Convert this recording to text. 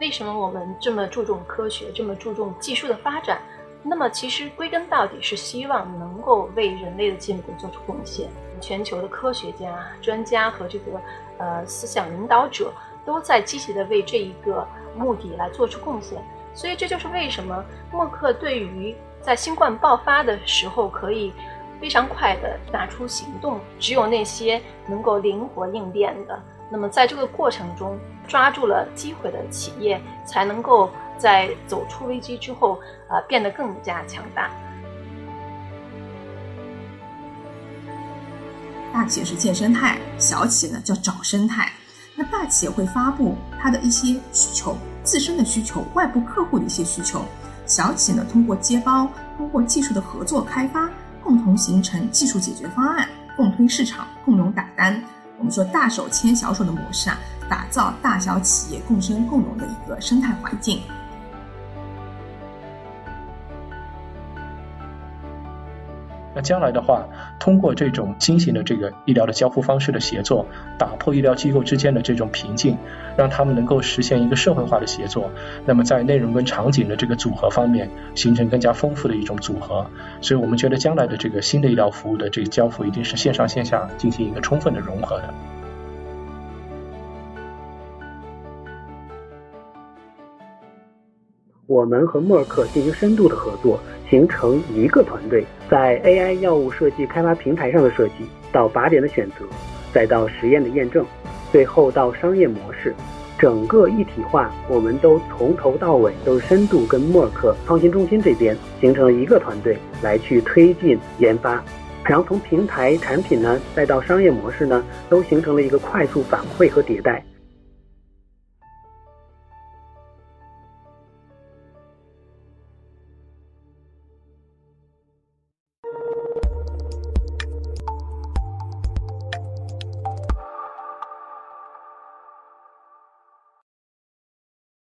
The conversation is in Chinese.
为什么我们这么注重科学，这么注重技术的发展？那么其实归根到底是希望能够为人类的进步做出贡献。全球的科学家、专家和这个呃思想领导者都在积极的为这一个目的来做出贡献。所以这就是为什么默克对于在新冠爆发的时候可以非常快的拿出行动，只有那些能够灵活应变的，那么在这个过程中抓住了机会的企业，才能够。在走出危机之后，呃，变得更加强大。大企业是建生态，小企业呢叫找生态。那大企业会发布它的一些需求，自身的需求，外部客户的一些需求。小企业呢通过接包，通过技术的合作开发，共同形成技术解决方案，共推市场，共荣打单。我们说大手牵小手的模式啊，打造大小企业共生共荣的一个生态环境。那将来的话，通过这种新型的这个医疗的交互方式的协作，打破医疗机构之间的这种瓶颈，让他们能够实现一个社会化的协作。那么在内容跟场景的这个组合方面，形成更加丰富的一种组合。所以我们觉得将来的这个新的医疗服务的这个交付，一定是线上线下进行一个充分的融合的。我们和默克进行深度的合作。形成一个团队，在 AI 药物设计开发平台上的设计，到靶点的选择，再到实验的验证，最后到商业模式，整个一体化，我们都从头到尾都深度跟默克创新中心这边形成了一个团队来去推进研发，然后从平台产品呢，再到商业模式呢，都形成了一个快速反馈和迭代。